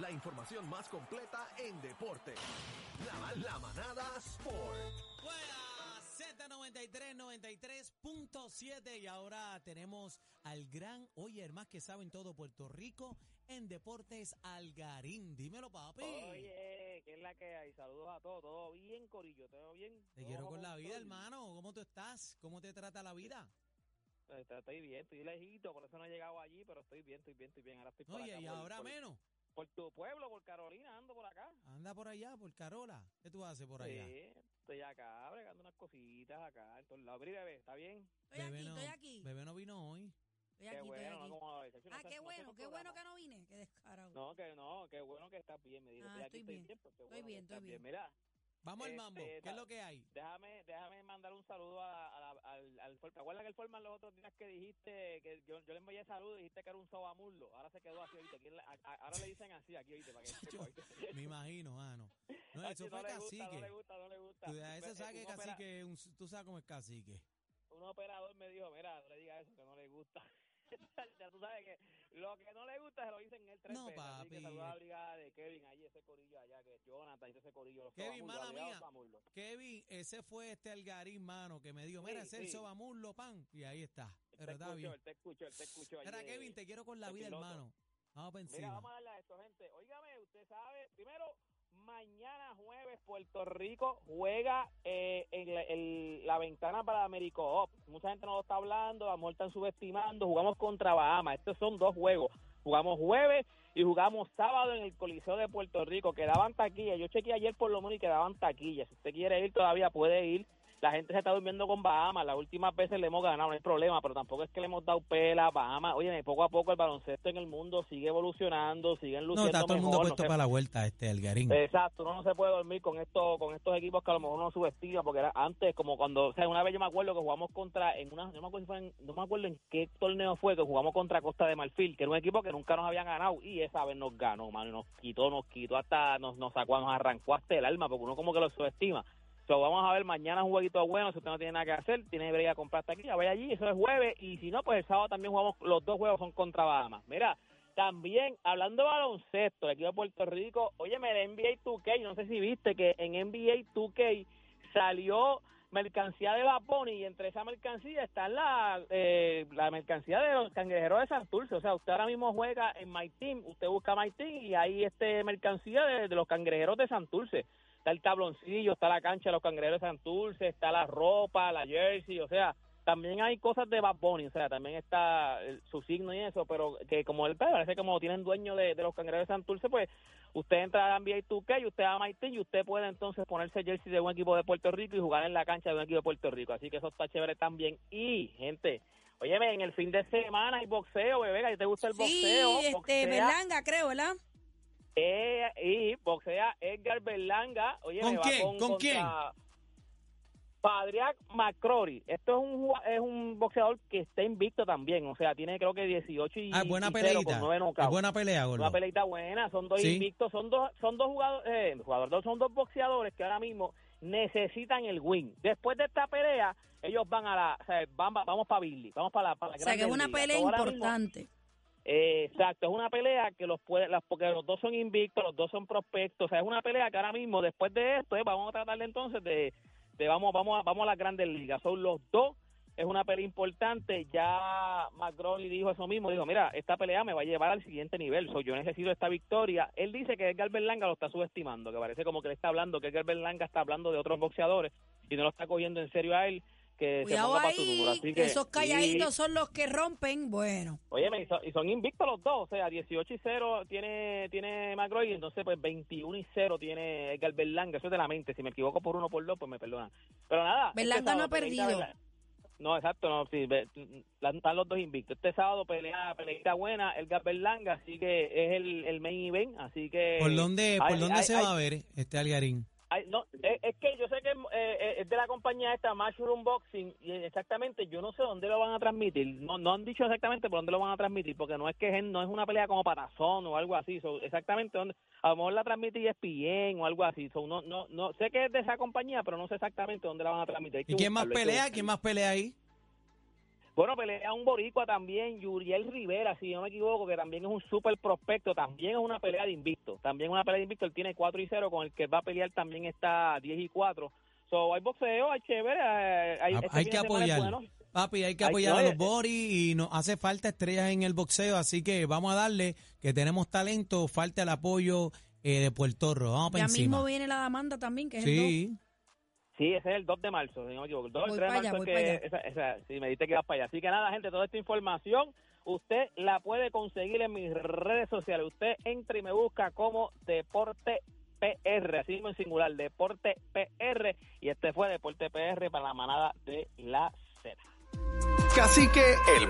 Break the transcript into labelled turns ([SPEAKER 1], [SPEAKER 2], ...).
[SPEAKER 1] la información más completa en deporte. La, la manada Sport.
[SPEAKER 2] Fuera Z93, 93.7 y ahora tenemos al gran, oye, el más que sabe en todo Puerto Rico en Deportes Algarín. Dímelo, papi.
[SPEAKER 3] Oye, ¿qué es la que hay? Saludos a todos. ¿Todo bien, Corillo? ¿Todo bien?
[SPEAKER 2] Te
[SPEAKER 3] ¿Todo
[SPEAKER 2] quiero con la vida, hermano. ¿Cómo tú estás? ¿Cómo te trata la vida?
[SPEAKER 3] Estoy bien, estoy lejito, por eso no he llegado allí, pero estoy bien, estoy bien, estoy bien. Ahora estoy por
[SPEAKER 2] Oye,
[SPEAKER 3] acá,
[SPEAKER 2] y ahora
[SPEAKER 3] por,
[SPEAKER 2] menos.
[SPEAKER 3] Por tu pueblo, por Carolina, ando por acá.
[SPEAKER 2] Anda por allá, por Carola. ¿Qué tú haces por allá?
[SPEAKER 3] Sí, estoy acá, bregando unas cositas acá, en todos lados. Mira, bebé, ¿está bien?
[SPEAKER 4] Estoy aquí,
[SPEAKER 2] no,
[SPEAKER 4] estoy aquí.
[SPEAKER 2] Bebé no vino hoy.
[SPEAKER 4] Estoy
[SPEAKER 3] qué
[SPEAKER 4] aquí,
[SPEAKER 3] bueno,
[SPEAKER 4] estoy
[SPEAKER 3] no como. No
[SPEAKER 4] Ah,
[SPEAKER 3] sé-
[SPEAKER 4] qué bueno, qué bueno que no vine. Qué descarado.
[SPEAKER 3] No, que no, qué bueno que estás bien, me dijo.
[SPEAKER 4] Ah,
[SPEAKER 3] estoy aquí,
[SPEAKER 4] estoy
[SPEAKER 3] estoy
[SPEAKER 4] bien.
[SPEAKER 3] bien. pues,
[SPEAKER 4] Estoy bien, bien.
[SPEAKER 2] Vamos
[SPEAKER 3] Mira,
[SPEAKER 2] al
[SPEAKER 3] Este,
[SPEAKER 2] mambo. ¿Qué es
[SPEAKER 3] ta-
[SPEAKER 2] lo que hay?
[SPEAKER 3] Déjame, déjame mandar un saludo a, Forman. ¿Te acuerdas que el Forman los otros días que dijiste que yo, yo le envié saludo y dijiste que era un sobamurlo? Ahora se quedó así ahorita. Aquí le- a- a- ahora le dicen así aquí ahorita para que ¿oíste?
[SPEAKER 2] Me imagino, mano. No, eso fue
[SPEAKER 3] le gusta,
[SPEAKER 2] cacique.
[SPEAKER 3] no le gusta, no le gusta.
[SPEAKER 2] Tú, a eso
[SPEAKER 3] Eh,
[SPEAKER 2] sabes que cacique, un, tú sabes cómo es cacique.
[SPEAKER 3] un operador me dijo, mira, no le digas eso, que no le gusta. tú sabes que lo que no le gusta se lo dicen él tres
[SPEAKER 2] No,
[SPEAKER 3] veces. Así que
[SPEAKER 2] papi.
[SPEAKER 3] saluda a la brigada de Kevin, ahí ese corillo allá, que Jonathan ese corillo. Los
[SPEAKER 2] Kevin, mala mía. Kevin, ese fue este Algarín, mano, que me dijo, mira,
[SPEAKER 3] Sí,
[SPEAKER 2] el
[SPEAKER 3] sí.
[SPEAKER 2] sobamurlo, pan. Y ahí está. Pero está bien.
[SPEAKER 3] Él te escuchó, él te escuchó.
[SPEAKER 2] Mira, Kevin, te quiero con la vida,
[SPEAKER 3] piloto.
[SPEAKER 2] hermano. Vamos para
[SPEAKER 3] Mira,
[SPEAKER 2] encima.
[SPEAKER 3] vamos a darle a esto, gente. Óigame, usted sabe, primero, mañana jueves Puerto Rico juega eh, la, ventana para Américo Up. Mucha gente no lo está hablando, a lo mejor están subestimando. Jugamos contra Bahamas. Estos son dos juegos. Jugamos jueves y jugamos sábado en el Coliseo de Puerto Rico. Quedaban taquillas. Yo chequeé ayer por lo menos y quedaban taquillas. Si usted quiere ir, todavía puede ir. La gente se está durmiendo con Bahamas. Las últimas veces le hemos ganado, no hay problema, pero tampoco es que le hemos dado pela a Bahamas. Oye, poco a poco el baloncesto en el mundo sigue evolucionando, siguen
[SPEAKER 2] No,
[SPEAKER 3] luciendo
[SPEAKER 2] está todo el mundo
[SPEAKER 3] no
[SPEAKER 2] puesto
[SPEAKER 3] se-
[SPEAKER 2] para la vuelta, este Algarín.
[SPEAKER 3] Exacto, uno no se puede dormir con estos con estos equipos que a lo mejor uno subestima, porque era antes como cuando, o sea, una vez yo me acuerdo que jugamos contra, en una, no me acuerdo, si fue en- no me acuerdo en qué torneo fue, que jugamos contra Costa de Marfil, que era un equipo que nunca nos habían ganado, y esa vez nos ganó, mano, y nos quitó, nos quitó hasta, nos, nos sacó, nos arrancó hasta el alma, porque uno como que lo subestima. So, vamos a ver mañana un jueguito bueno, si usted no tiene nada que hacer, tiene que ir a comprar taquilla, vaya allí, eso es jueves, y si no, pues el sábado también jugamos, los dos juegos son contra Bahamas. Mira, también, hablando de baloncesto, el equipo de Puerto Rico, oye, el NBA 2K, no sé si viste que en NBA 2K salió mercancía de Japón y entre esa mercancía está la, eh, la mercancía de los cangrejeros de Santurce. O sea, usted ahora mismo juega en My Team, usted busca My Team y hay este mercancía de, de los cangrejeros de Santurce. Está el tabloncillo, está la cancha de los cangrejeros de Santurce, está la ropa, la jersey, o sea, también hay cosas de Bad Bunny, o sea, también está su signo y eso, pero que como él parece que como tienen dueño de, de los cangrejeros de Santurce, pues usted entra a NBA 2K y usted a MyTeam y usted puede entonces ponerse jersey de un equipo de Puerto Rico y jugar en la cancha de un equipo de Puerto Rico, así que eso está chévere también. Y, gente, óyeme, en el fin de semana hay boxeo, bebé, ¿a ti te gusta el
[SPEAKER 4] Sí,
[SPEAKER 3] boxeo?
[SPEAKER 4] este,
[SPEAKER 3] Boxea,
[SPEAKER 4] Berlanga, creo, ¿verdad?
[SPEAKER 3] Eh, y boxea Edgar Berlanga, oye,
[SPEAKER 2] ¿Con
[SPEAKER 3] va
[SPEAKER 2] quién?
[SPEAKER 3] con,
[SPEAKER 2] ¿Con
[SPEAKER 3] contra Padriac McCrory. Esto es un es un boxeador que está invicto también, o sea, tiene creo que 18 y,
[SPEAKER 2] Ah, buena
[SPEAKER 3] y
[SPEAKER 2] peleita. Es buena pelea, gordo.
[SPEAKER 3] Una peleita buena, son dos
[SPEAKER 2] Sí.
[SPEAKER 3] invictos, son dos son dos jugadores, eh, jugadores, son dos boxeadores que ahora mismo necesitan el win. Después de esta pelea, ellos van a la, o sea, van- vamos para Billy, vamos para la, para la
[SPEAKER 4] O sea, que es una pelea
[SPEAKER 3] mismo-
[SPEAKER 4] importante.
[SPEAKER 3] Exacto, es una pelea que los puede, las, porque los dos son invictos, los dos son prospectos, o sea, es una pelea que ahora mismo, después de esto, eh, vamos a tratar de entonces de, de vamos, vamos, a, vamos a las grandes ligas, son los dos, es una pelea importante, ya McGrawley dijo eso mismo, dijo, mira, esta pelea me va a llevar al siguiente nivel, so, yo necesito esta victoria, él dice que Edgar Berlanga lo está subestimando, que parece como que le está hablando, que Edgar Berlanga está hablando de otros boxeadores y no lo está cogiendo en serio a él, que se ponga para su número,
[SPEAKER 4] ahí,
[SPEAKER 3] así que
[SPEAKER 4] esos calladitos son los que rompen. Bueno,
[SPEAKER 3] Oye, y son, y son invictos los dos, o sea, 18 y 0 tiene tiene McGroy, y entonces pues 21 y 0 tiene Edgar Berlanga, eso es de la mente, si me equivoco por uno por dos, pues me perdonan. Pero nada. este
[SPEAKER 4] Berlanga no ha perdido.
[SPEAKER 3] No, exacto, no, sí, están los dos invictos. Este sábado pelea, peleita buena, Edgar Berlanga, así que es el, el main event, así que...
[SPEAKER 2] ¿Por dónde, por dónde se va a ver este Algarín?
[SPEAKER 3] Ay, no, es, es que yo sé que eh, eh, es de la compañía esta, Mushroom Boxing, y exactamente yo no sé dónde lo van a transmitir. No no han dicho exactamente por dónde lo van a transmitir, porque no es que no es una pelea como patazón o algo así. So, exactamente dónde. A lo mejor la transmite ESPN o algo así. So, no, no, no sé que es de esa compañía, pero no sé exactamente dónde la van a transmitir.
[SPEAKER 2] ¿Y quién más
[SPEAKER 3] buscarlo,
[SPEAKER 2] pelea? ¿Quién más pelea ahí?
[SPEAKER 3] Bueno, pelea un boricua también, Yuriel Rivera, si no me equivoco, que también es un super prospecto, también es una pelea de invicto, también es una pelea de invicto, él tiene 4 y 0, con el que va a pelear también está 10 y 4. So, hay boxeo, hay chévere, eh, hay,
[SPEAKER 2] Ah,
[SPEAKER 3] este
[SPEAKER 2] hay que apoyar.
[SPEAKER 3] bueno.
[SPEAKER 2] Papi, hay que
[SPEAKER 3] Hay
[SPEAKER 2] apoyar
[SPEAKER 3] que-
[SPEAKER 2] a los Boris y nos hace falta estrellas en el boxeo, así que vamos a darle que tenemos talento, falta el apoyo eh, de Puerto Rico. Vamos para
[SPEAKER 4] Ya
[SPEAKER 2] encima.
[SPEAKER 4] mismo viene la demanda también, que es el
[SPEAKER 2] Sí,
[SPEAKER 3] ese es el 2 de marzo, si no me equivoco. El 2 o el
[SPEAKER 4] Voy
[SPEAKER 3] 3 de
[SPEAKER 4] allá,
[SPEAKER 3] marzo es que esa, esa, sí, me dijiste que ibas para allá. Así que nada, gente, toda esta información usted la puede conseguir en mis redes sociales. Usted entra y me busca como Deporte PR, así mismo en singular, Deporte PR. Y este fue Deporte PR para la manada de la Z.
[SPEAKER 1] Cacique, el